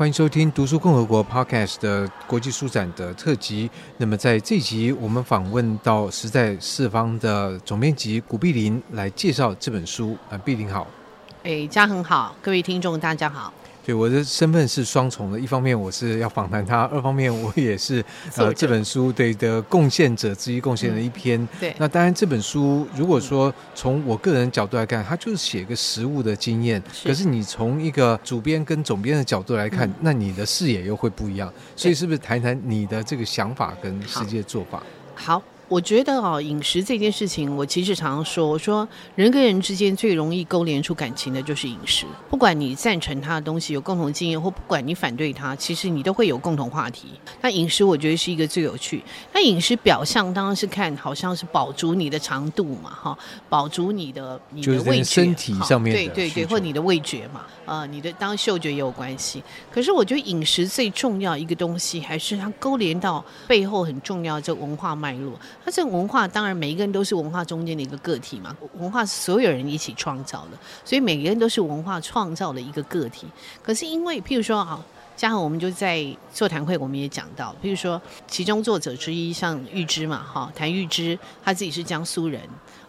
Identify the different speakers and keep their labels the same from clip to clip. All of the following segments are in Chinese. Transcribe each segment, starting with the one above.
Speaker 1: 欢迎收听《读书共和国》Podcast 的国际书展的特辑。那么在这集，我们访问到时在四方的总编辑古碧林来介绍这本书。啊，碧林好。
Speaker 2: 哎，家恒好，各位听众大家好。
Speaker 1: 对，我的身份是双重的，一方面我是要访谈他，二方面我也是呃这本书对的贡献者之一，贡献了一篇。
Speaker 2: 嗯、对，
Speaker 1: 那当然这本书如果说从我个人角度来看，它就是写个实物的经验。是。可是你从一个主编跟总编的角度来看，嗯、那你的视野又会不一样。所以是不是谈谈你的这个想法跟实际的做法？
Speaker 2: 好。好我觉得啊，饮食这件事情，我其实常常说，我说人跟人之间最容易勾连出感情的就是饮食。不管你赞成他的东西，有共同经验，或不管你反对他，其实你都会有共同话题。那饮食，我觉得是一个最有趣。那饮食表象当然是看，好像是饱足你的长度嘛，哈，饱足你的你的味觉，
Speaker 1: 身体上面
Speaker 2: 对对对，或你的味觉嘛，呃，你的当然嗅觉也有关系。可是我觉得饮食最重要一个东西，还是它勾连到背后很重要的这文化脉络。它这个文化当然每一个人都是文化中间的一个个体嘛，文化是所有人一起创造的，所以每个人都是文化创造的一个个体。可是因为譬如说啊，家恒我们就在座谈会我们也讲到，譬如说其中作者之一像玉芝嘛，哈，谭玉芝他自己是江苏人，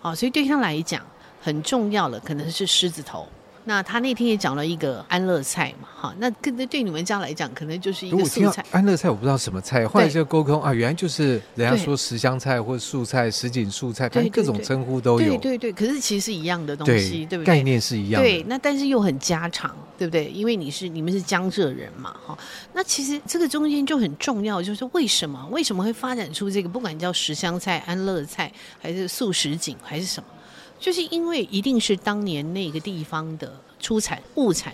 Speaker 2: 啊，所以对他来讲很重要的可能是狮子头。那他那天也讲了一个安乐菜嘛，哈，那跟对你们家来讲，可能就是一个素菜。
Speaker 1: 安乐菜我不知道什么菜，后来就沟通啊，原来就是人家说十香菜或素菜、什锦素菜，反正各种称呼都有。
Speaker 2: 对对对，可是其实是一样的东西，对，对不对？
Speaker 1: 概念是一样的。
Speaker 2: 对，那但是又很家常，对不对？因为你是你们是江浙人嘛，哈。那其实这个中间就很重要，就是为什么为什么会发展出这个？不管叫十香菜、安乐菜，还是素什锦，还是什么？就是因为一定是当年那个地方的出产物产，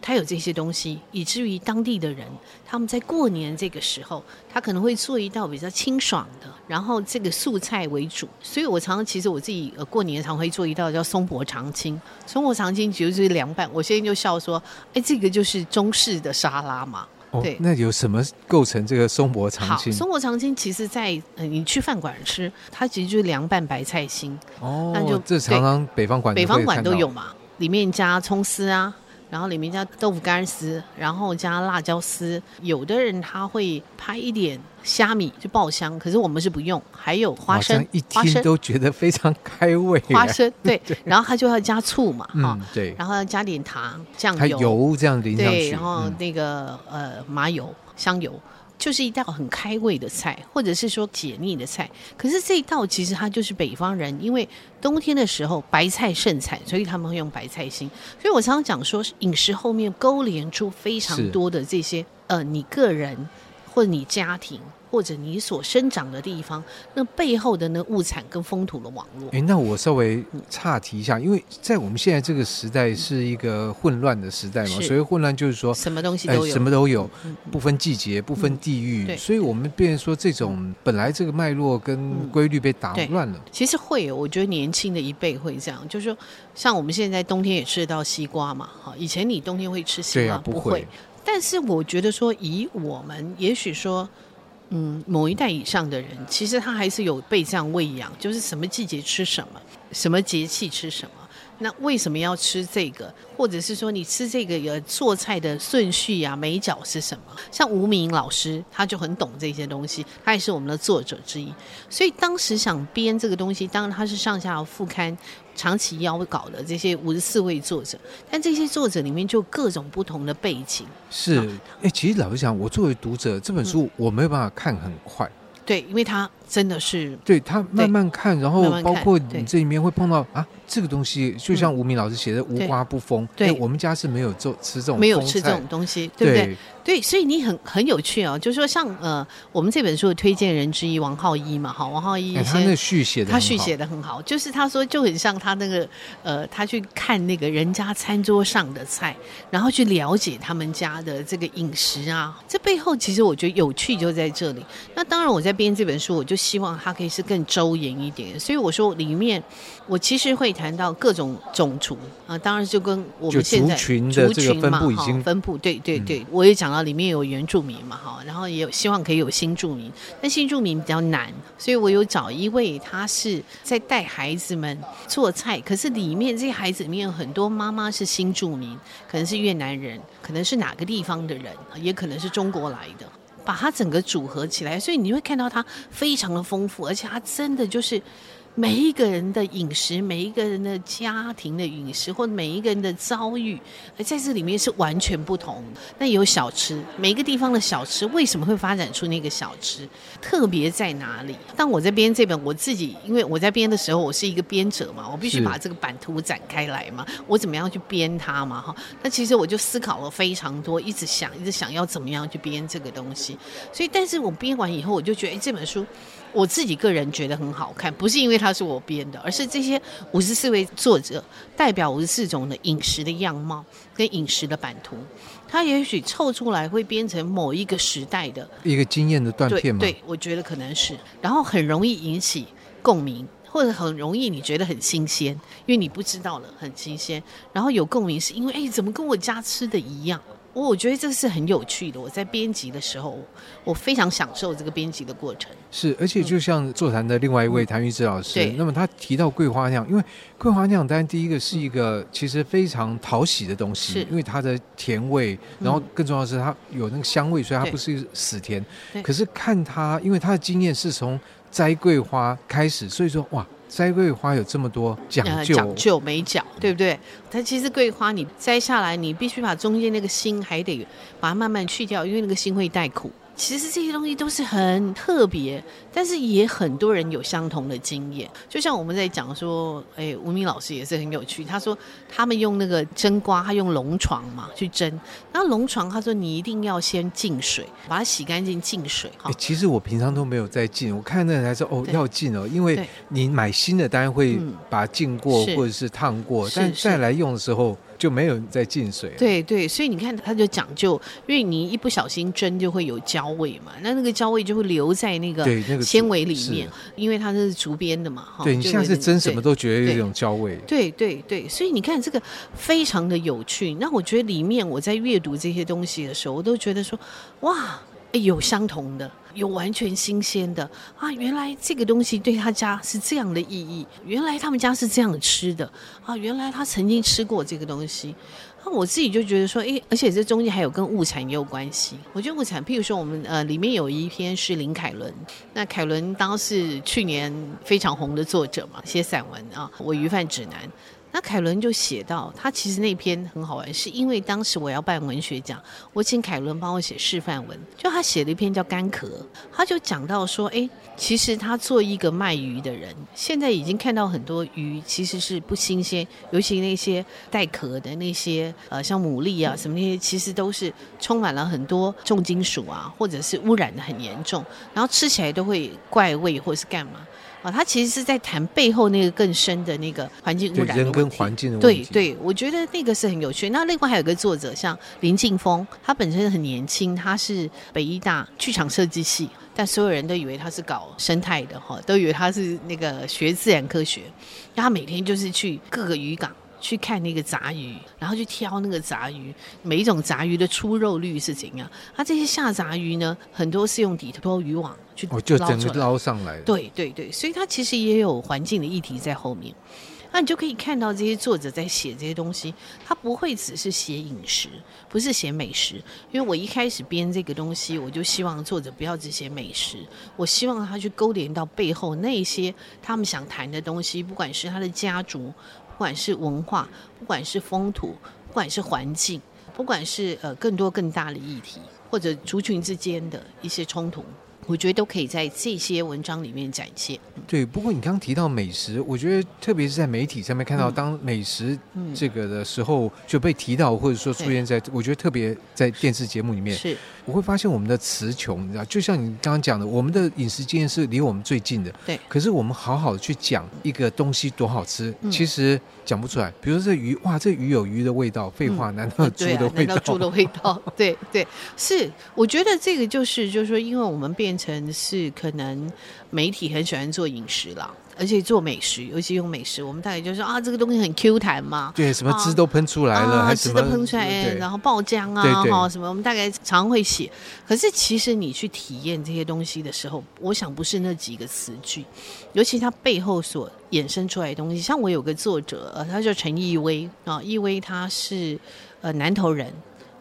Speaker 2: 它有这些东西，以至于当地的人他们在过年这个时候，他可能会做一道比较清爽的，然后这个素菜为主。所以我常常其实我自己呃过年常会做一道叫松柏长青，松柏长青其实就是凉拌。我现在就笑说，哎，这个就是中式的沙拉嘛。对、哦，那
Speaker 1: 有什么构成这个松柏长青？
Speaker 2: 松柏长青其实在，在、呃、你去饭馆吃，它其实就是凉拌白菜心。
Speaker 1: 哦，那就这常常北方馆
Speaker 2: 北方馆都有嘛，里面加葱丝啊。然后里面加豆腐干丝，然后加辣椒丝。有的人他会拍一点虾米就爆香，可是我们是不用。还有花生，
Speaker 1: 一听都觉得非常开胃。
Speaker 2: 花生 对，对，然后他就要加醋嘛，哈、
Speaker 1: 嗯，对，
Speaker 2: 然后要加点糖、酱油，
Speaker 1: 油这样淋上去。
Speaker 2: 对，然后那个、嗯、呃麻油、香油。就是一道很开胃的菜，或者是说解腻的菜。可是这一道其实它就是北方人，因为冬天的时候白菜盛产，所以他们会用白菜心。所以我常常讲说，饮食后面勾连出非常多的这些呃，你个人或者你家庭。或者你所生长的地方，那背后的那物产跟风土的网络。
Speaker 1: 哎，那我稍微岔题一下，因为在我们现在这个时代是一个混乱的时代嘛，所谓混乱就是说
Speaker 2: 什么东西都有，
Speaker 1: 什么都有，不分季节，不分地域，嗯、所以我们变成说这种本来这个脉络跟规律被打乱了。
Speaker 2: 其实会有，我觉得年轻的一辈会这样，就是说，像我们现在冬天也吃得到西瓜嘛，哈，以前你冬天会吃西瓜，不会。但是我觉得说，以我们也许说。嗯，某一代以上的人，其实他还是有被这样喂养，就是什么季节吃什么，什么节气吃什么。那为什么要吃这个？或者是说你吃这个有做菜的顺序呀、啊、眉角是什么？像吴明老师他就很懂这些东西，他也是我们的作者之一。所以当时想编这个东西，当然他是上下副刊长期邀稿的这些五十四位作者，但这些作者里面就各种不同的背景。
Speaker 1: 是，哎，其实老实讲，我作为读者，这本书我没有办法看很快。
Speaker 2: 对，因为他真的是
Speaker 1: 对他慢慢看，然后包括你这里面会碰到啊。这个东西就像吴明老师写的“无花不丰”，对，我们家是没有做吃这种
Speaker 2: 没有吃这种东西，对不对？对，所以你很很有趣哦，就是说像呃，我们这本书的推荐人之一王浩一嘛，哈，王浩一，
Speaker 1: 他那续写的，
Speaker 2: 他续写的很好，就是他说就很像他那个呃，他去看那个人家餐桌上的菜，然后去了解他们家的这个饮食啊，这背后其实我觉得有趣就在这里。那当然我在编编这本书，我就希望它可以是更周延一点。所以我说里面，我其实会谈到各种种族啊，当然就跟我们现在
Speaker 1: 族群的这个分布已经
Speaker 2: 分布，对对对，我也讲到里面有原住民嘛哈，然后也有希望可以有新住民，但新住民比较难，所以我有找一位，他是在带孩子们做菜，可是里面这些孩子里面有很多妈妈是新住民，可能是越南人，可能是哪个地方的人，也可能是中国来的。把它整个组合起来，所以你会看到它非常的丰富，而且它真的就是。每一个人的饮食，每一个人的家庭的饮食，或者每一个人的遭遇，而在这里面是完全不同的。那有小吃，每一个地方的小吃为什么会发展出那个小吃？特别在哪里？当我在编这本，我自己因为我在编的时候，我是一个编者嘛，我必须把这个版图展开来嘛，我怎么样去编它嘛？哈，那其实我就思考了非常多，一直想，一直想要怎么样去编这个东西。所以，但是我编完以后，我就觉得，哎，这本书。我自己个人觉得很好看，不是因为它是我编的，而是这些五十四位作者代表五十四种的饮食的样貌跟饮食的版图，它也许凑出来会变成某一个时代的
Speaker 1: 一个经验的断片吗？
Speaker 2: 对，对，我觉得可能是，然后很容易引起共鸣，或者很容易你觉得很新鲜，因为你不知道了，很新鲜，然后有共鸣是因为哎，怎么跟我家吃的一样？我我觉得这是很有趣的。我在编辑的时候，我非常享受这个编辑的过程。
Speaker 1: 是，而且就像座谈的另外一位谭玉芝老师，
Speaker 2: 嗯、
Speaker 1: 那么他提到桂花酿，因为桂花酿，当然第一个是一个其实非常讨喜的东西，
Speaker 2: 是
Speaker 1: 因为它的甜味，然后更重要的是它有那个香味，所以它不是死甜。可是看它，因为他的经验是从摘桂花开始，所以说哇。摘桂花有这么多讲究，
Speaker 2: 讲究没讲，对不对？它其实桂花你摘下来，你必须把中间那个心还得把它慢慢去掉，因为那个心会带苦。其实这些东西都是很特别，但是也很多人有相同的经验。就像我们在讲说，哎，吴明老师也是很有趣。他说他们用那个蒸瓜，他用龙床嘛去蒸。那龙床，他说你一定要先浸水，把它洗干净，浸水。哈，
Speaker 1: 其实我平常都没有在浸，我看那人还说哦要浸哦，因为你买新的当然会把它浸过或者是烫过，但再来用的时候。就没有再进水。
Speaker 2: 对对，所以你看，它就讲究，因为你一不小心蒸就会有焦味嘛，那那个焦味就会留在那个纤维里面，因为它是竹编的嘛，哈。
Speaker 1: 对，你像是蒸什么都觉得有一种焦味。
Speaker 2: 对对对，所以你看这个非常的有趣。那我觉得里面我在阅读这些东西的时候，我都觉得说，哇，有相同的。有完全新鲜的啊！原来这个东西对他家是这样的意义，原来他们家是这样吃的啊！原来他曾经吃过这个东西，那我自己就觉得说，诶，而且这中间还有跟物产也有关系。我觉得物产，譬如说我们呃里面有一篇是林凯伦，那凯伦当时去年非常红的作者嘛，写散文啊，《我鱼贩指南》。那凯伦就写到，他其实那篇很好玩，是因为当时我要办文学奖，我请凯伦帮我写示范文，就他写了一篇叫《干壳》，他就讲到说，哎，其实他做一个卖鱼的人，现在已经看到很多鱼其实是不新鲜，尤其那些带壳的那些，呃，像牡蛎啊什么那些，其实都是充满了很多重金属啊，或者是污染的很严重，然后吃起来都会怪味或者是干嘛。啊，他其实是在谈背后那个更深的那个环境污染。
Speaker 1: 人跟环境的问题。
Speaker 2: 对对，我觉得那个是很有趣。那另外还有个作者，像林劲峰，他本身很年轻，他是北医大剧场设计系，但所有人都以为他是搞生态的哈，都以为他是那个学自然科学。他每天就是去各个渔港。去看那个杂鱼，然后去挑那个杂鱼，每一种杂鱼的出肉率是怎样？它这些下杂鱼呢，很多是用底拖渔网去捞，
Speaker 1: 哦，就整个捞上来。
Speaker 2: 对对对，所以它其实也有环境的议题在后面。那你就可以看到这些作者在写这些东西，他不会只是写饮食，不是写美食。因为我一开始编这个东西，我就希望作者不要只写美食，我希望他去勾连到背后那些他们想谈的东西，不管是他的家族。不管是文化，不管是风土，不管是环境，不管是呃更多更大的议题，或者族群之间的一些冲突。我觉得都可以在这些文章里面展现。
Speaker 1: 对，不过你刚刚提到美食，我觉得特别是在媒体上面看到，当美食这个的时候就被提到，或者说出现在，我觉得特别在电视节目里面，
Speaker 2: 是。
Speaker 1: 我会发现我们的词穷，你知道，就像你刚刚讲的，我们的饮食经验是离我们最近的，
Speaker 2: 对。
Speaker 1: 可是我们好好的去讲一个东西多好吃，其实讲不出来。比如说这鱼，哇，这鱼有鱼的味道，废话，难道猪的味道？
Speaker 2: 难道猪的味道？对对，是。我觉得这个就是，就是说，因为我们变。变成是可能媒体很喜欢做饮食啦。而且做美食，尤其用美食，我们大概就说啊，这个东西很 Q 弹嘛，
Speaker 1: 对，什么汁都喷出来了，啊、还
Speaker 2: 汁都喷出来，然后爆浆啊，哈，什么，我们大概常会写。可是其实你去体验这些东西的时候，我想不是那几个词句，尤其它背后所衍生出来的东西。像我有个作者，呃，他叫陈逸威啊，逸威他是呃南投人。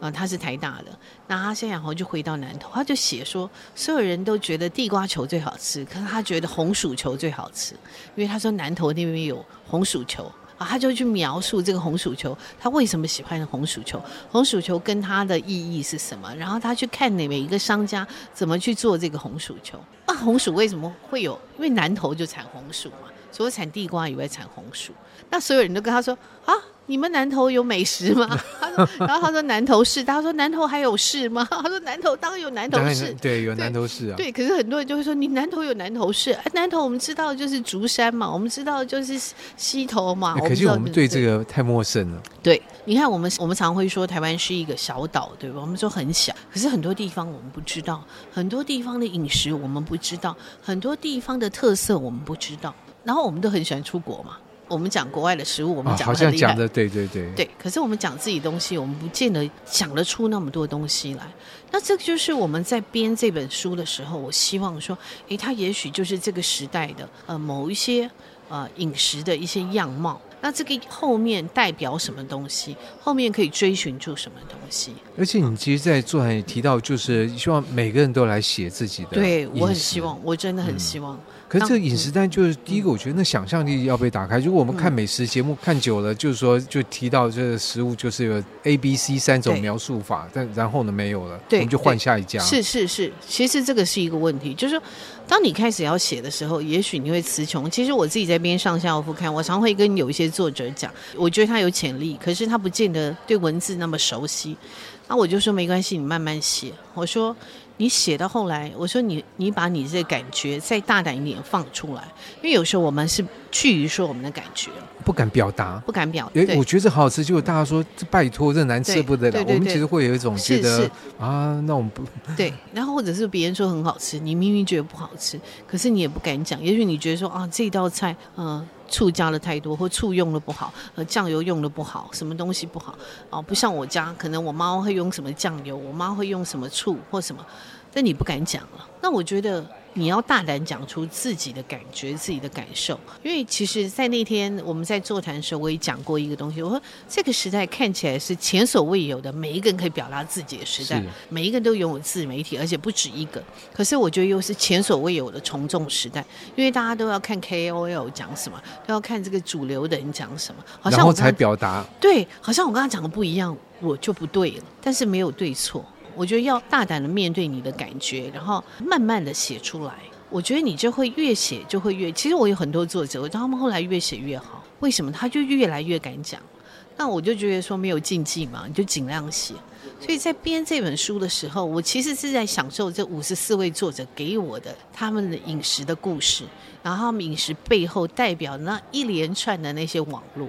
Speaker 2: 啊、他是台大的，那他现在然后就回到南投，他就写说，所有人都觉得地瓜球最好吃，可是他觉得红薯球最好吃，因为他说南投那边有红薯球啊，他就去描述这个红薯球，他为什么喜欢红薯球，红薯球跟他的意义是什么，然后他去看哪每一个商家怎么去做这个红薯球，啊，红薯为什么会有？因为南投就产红薯嘛，除了产地瓜以外产红薯，那所有人都跟他说啊。你们南投有美食吗？他说，然后他说南投市，他说南投还有市吗？他说南投当然有南投市，
Speaker 1: 对，有南投市啊。
Speaker 2: 对，可是很多人就会说，你南投有南投市，南投我们知道就是竹山嘛，我们知道就是溪头嘛。
Speaker 1: 可是我们对这个太陌生了。
Speaker 2: 对，你看我们我们常会说台湾是一个小岛，对吧？我们说很小，可是很多地方我们不知道，很多地方的饮食我们不知道，很多地方的特色我们不知道，然后我们都很喜欢出国嘛。我们讲国外的食物，我们讲好像讲的
Speaker 1: 对对对
Speaker 2: 对，可是我们讲自己东西，我们不见得讲得出那么多东西来。那这个就是我们在编这本书的时候，我希望说，诶，它也许就是这个时代的呃某一些呃饮食的一些样貌。那这个后面代表什么东西？后面可以追寻出什么东西？
Speaker 1: 而且你其实，在座谈也提到，就是希望每个人都来写自己的。
Speaker 2: 对，我很希望，我真的很希望。嗯
Speaker 1: 可是这个饮食单就是第一个，我觉得那想象力要被打开。如果我们看美食节目看久了，就是说就提到这个食物就是有 A、B、C 三种描述法，但然后呢没有了，我们就换下一家。
Speaker 2: 是是是，其实这个是一个问题，就是说当你开始要写的时候，也许你会词穷。其实我自己在边上下副看，我常会跟有一些作者讲，我觉得他有潜力，可是他不见得对文字那么熟悉。那我就说没关系，你慢慢写。我说。你写到后来，我说你你把你这个感觉再大胆一点放出来，因为有时候我们是惧于说我们的感觉，
Speaker 1: 不敢表达，
Speaker 2: 不敢表。
Speaker 1: 哎，我觉得这好好吃，结果大家说这拜托这难吃不得了。我们其实会有一种觉得啊，那我们不
Speaker 2: 对。然后或者是别人说很好吃，你明明觉得不好吃，可是你也不敢讲。也许你觉得说啊，这道菜嗯、呃、醋加了太多，或醋用的不好，呃酱油用的不好，什么东西不好哦？不像我家，可能我妈会用什么酱油，我妈会用什么醋或什么。但你不敢讲了，那我觉得你要大胆讲出自己的感觉、自己的感受，因为其实，在那天我们在座谈的时候，我也讲过一个东西。我说，这个时代看起来是前所未有的，每一个人可以表达自己的时代，每一个人都拥有自媒体，而且不止一个。可是我觉得又是前所未有的从众时代，因为大家都要看 KOL 讲什么，都要看这个主流的人讲什么，好像我
Speaker 1: 才表达。
Speaker 2: 对，好像我跟他讲的不一样，我就不对了。但是没有对错。我觉得要大胆的面对你的感觉，然后慢慢的写出来。我觉得你就会越写就会越。其实我有很多作者，我觉得他们后来越写越好。为什么？他就越来越敢讲。那我就觉得说没有禁忌嘛，你就尽量写。所以在编这本书的时候，我其实是在享受这五十四位作者给我的他们的饮食的故事，然后他们饮食背后代表那一连串的那些网络。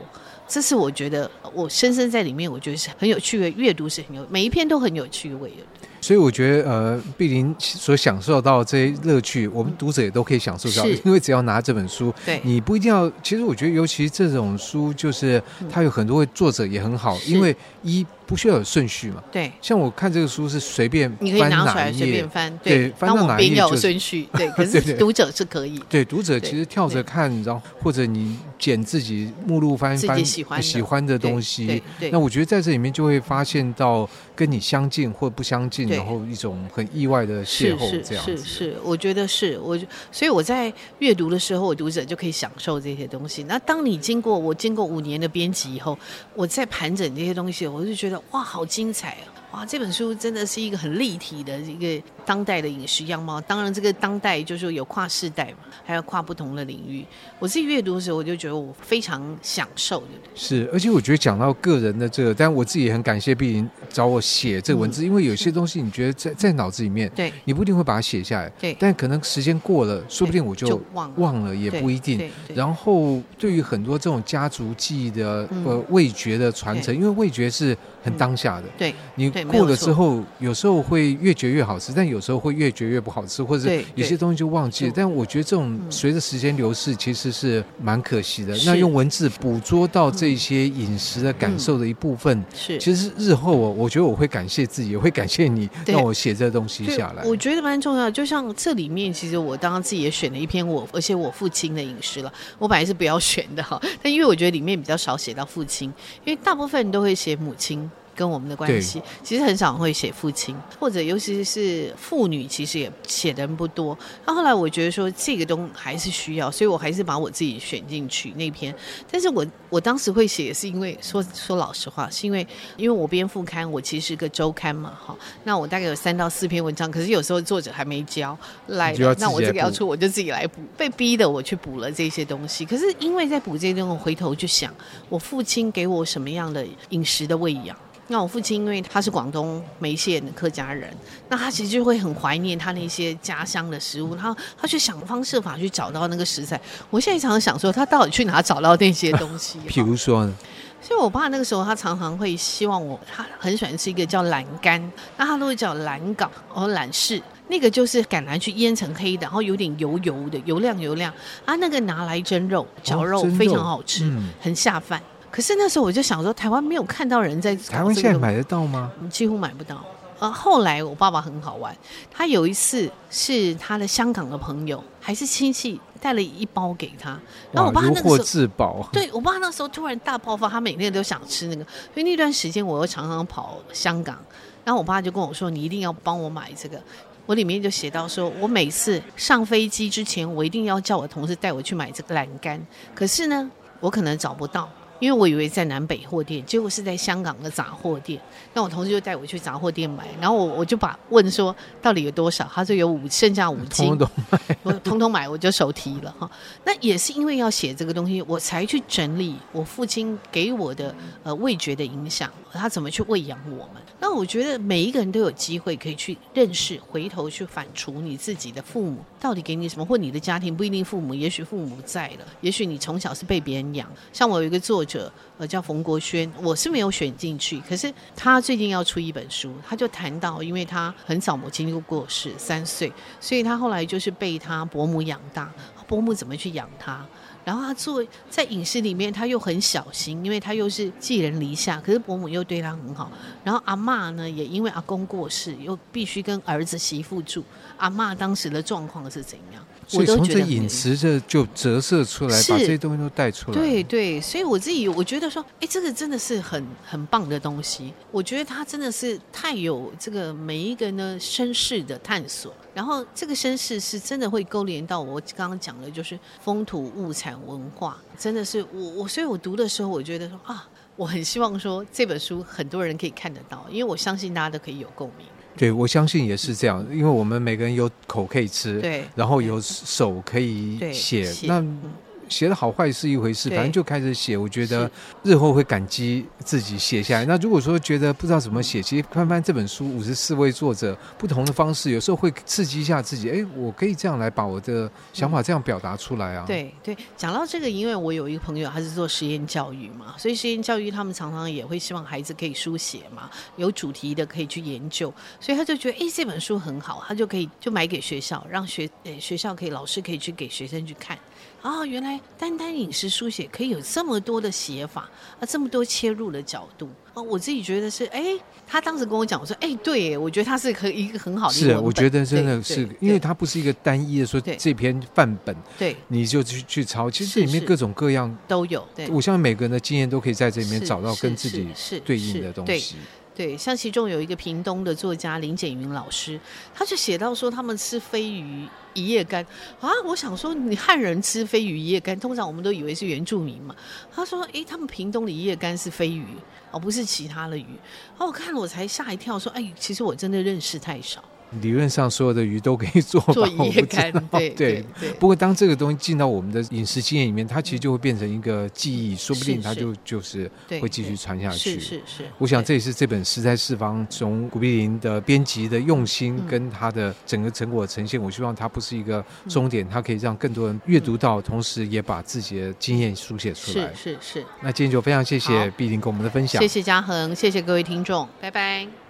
Speaker 2: 这是我觉得我深深在里面，我觉得是很有趣的，阅读是很有，每一篇都很有趣味的。
Speaker 1: 所以我觉得，呃，碧玲所享受到这些乐趣，我们读者也都可以享受到，因为只要拿这本书，对，你不一定要。其实我觉得，尤其这种书，就是它有很多位作者也很好，因为一。不需要有顺序嘛？对，像我看这个书是随便你可以拿出来随便翻，对，翻到哪一页有顺序，对。可是读者是可以，对，读者其实跳着看，然后或者你捡自己目录翻翻喜欢喜欢的东西，那我觉得在这里面就会发现到跟你相近或不相近，然后一种很意外的邂逅，这样子。是是，我觉得是我，所以我在阅读的时候，我读者就可以享受这些东西。那当你经过我经过五年的编辑以后，我在盘整这些东西，我就觉得。哇，好精彩啊！哇，这本书真的是一个很立体的一个当代的饮食样貌。当然，这个当代就是说有跨世代嘛，还有跨不同的领域。我自己阅读的时候，我就觉得我非常享受，对不对？是，而且我觉得讲到个人的这个，但我自己也很感谢碧玲找我写这个文字，嗯、因为有些东西你觉得在在脑子里面，对，你不一定会把它写下来，对，但可能时间过了，说不定我就忘忘了，也不一定。然后，对于很多这种家族记忆的呃味觉的传承，因为味觉是很当下的，对，你过了之后，有时候会越嚼越好吃，但有时候会越嚼越不好吃，或者有些东西就忘记了。但我觉得这种随着时间流逝，其实是蛮可惜的。那用文字捕捉到这些饮食的感受的一部分，是其实日后我，我觉得我会感谢自己，也会感谢你让我写这东西下来。
Speaker 2: 我觉得蛮重要，就像这里面，其实我当时自己也选了一篇我，而且我父亲的饮食了。我本来是不要选的哈，但因为我觉得里面比较少写到父亲，因为大部分人都会写母亲。跟我们的关系，其实很少会写父亲，或者尤其是妇女，其实也写的人不多。那后来我觉得说这个东还是需要，所以我还是把我自己选进去那篇。但是我我当时会写，是因为说说老实话，是因为因为我编副刊，我其实是个周刊嘛，哈。那我大概有三到四篇文章，可是有时候作者还没交来，那我这个要出，我就自己来补，被逼的我去补了这些东西。可是因为在补这些东西，我回头就想，我父亲给我什么样的饮食的喂养。那我父亲因为他是广东梅县的客家人，那他其实就会很怀念他那些家乡的食物，他他去想方设法去找到那个食材。我现在常常想说，他到底去哪找到那些东西？
Speaker 1: 比如说呢？
Speaker 2: 所以我爸那个时候，他常常会希望我，他很喜欢吃一个叫榄干，那他都会叫榄粿和榄柿，那个就是橄榄去腌成黑的，然后有点油油的，油亮油亮啊，那个拿来蒸肉，绞肉非常好吃，很下饭。可是那时候我就想说，台湾没有看到人在
Speaker 1: 台湾现在买得到吗？
Speaker 2: 几乎买不到。呃，后来我爸爸很好玩，他有一次是他的香港的朋友还是亲戚带了一包给他，然后我爸那个时候
Speaker 1: 自保，
Speaker 2: 对我爸那时候突然大爆发，他每天都想吃那个，所以那段时间我又常常跑香港，然后我爸就跟我说：“你一定要帮我买这个。”我里面就写到说：“我每次上飞机之前，我一定要叫我同事带我去买这个栏杆，可是呢，我可能找不到。”因为我以为在南北货店，结果是在香港的杂货店。那我同事就带我去杂货店买，然后我我就把问说到底有多少，他说有五，剩下五斤，我通通买，我就手提了哈。那也是因为要写这个东西，我才去整理我父亲给我的呃味觉的影响，他怎么去喂养我们。那我觉得每一个人都有机会可以去认识，回头去反刍你自己的父母到底给你什么，或你的家庭不一定父母，也许父母不在了，也许你从小是被别人养。像我有一个作者。者呃叫冯国轩，我是没有选进去，可是他最近要出一本书，他就谈到，因为他很早母亲就过世三岁，所以他后来就是被他伯母养大，伯母怎么去养他？然后他做在影视里面，他又很小心，因为他又是寄人篱下，可是伯母又对他很好。然后阿嬷呢，也因为阿公过世，又必须跟儿子媳妇住。阿嬷当时的状况是怎样？
Speaker 1: 所以从这饮食这就折射出来，把这些东西都带出来。
Speaker 2: 对对，所以我自己我觉得说，哎，这个真的是很很棒的东西。我觉得它真的是太有这个每一个呢身世的探索。然后这个身世是真的会勾连到我刚刚讲的，就是风土物产文化，真的是我我，所以我读的时候，我觉得说啊，我很希望说这本书很多人可以看得到，因为我相信大家都可以有共鸣。
Speaker 1: 对，我相信也是这样，因为我们每个人有口可以吃，对，然后有手可以写，那。写的好坏是一回事，反正就开始写。我觉得日后会感激自己写下来。那如果说觉得不知道怎么写，其实翻翻这本书，五十四位作者不同的方式，有时候会刺激一下自己。哎，我可以这样来把我的想法这样表达出来啊。
Speaker 2: 对对，讲到这个，因为我有一个朋友，他是做实验教育嘛，所以实验教育他们常常也会希望孩子可以书写嘛，有主题的可以去研究，所以他就觉得哎这本书很好，他就可以就买给学校，让学诶学校可以老师可以去给学生去看。啊，原来单单饮食书写可以有这么多的写法啊，这么多切入的角度啊！我自己觉得是，哎，他当时跟我讲，我说，哎，对，我觉得他是可以一个很好的。
Speaker 1: 是，我觉得真的是，因为它不是一个单一的说这篇范本，对，你就去去抄，其实这里面各种各样
Speaker 2: 都有。对，
Speaker 1: 我相信每个人的经验都可以在这里面找到跟自己对应的东西。
Speaker 2: 对，像其中有一个屏东的作家林简云老师，他就写到说，他们吃飞鱼一夜干啊。我想说，你汉人吃飞鱼一夜干，通常我们都以为是原住民嘛。他说，诶，他们屏东的一夜干是飞鱼，而不是其他的鱼。然后我看了，我才吓一跳，说，哎，其实我真的认识太少。
Speaker 1: 理论上，所有的鱼都可以做
Speaker 2: 做夜干，对对对。
Speaker 1: 不过，当这个东西进到我们的饮食经验里面，它其实就会变成一个记忆，说不定它就就是会继续传下去。是是是。我想这也是这本食在四方从古碧林的编辑的用心跟他的整个成果呈现。我希望它不是一个终点，它可以让更多人阅读到，同时也把自己的经验书写出来。
Speaker 2: 是是是。
Speaker 1: 那今天就非常谢谢碧林跟我们的分享。
Speaker 2: 谢谢嘉恒，谢谢各位听众，拜拜。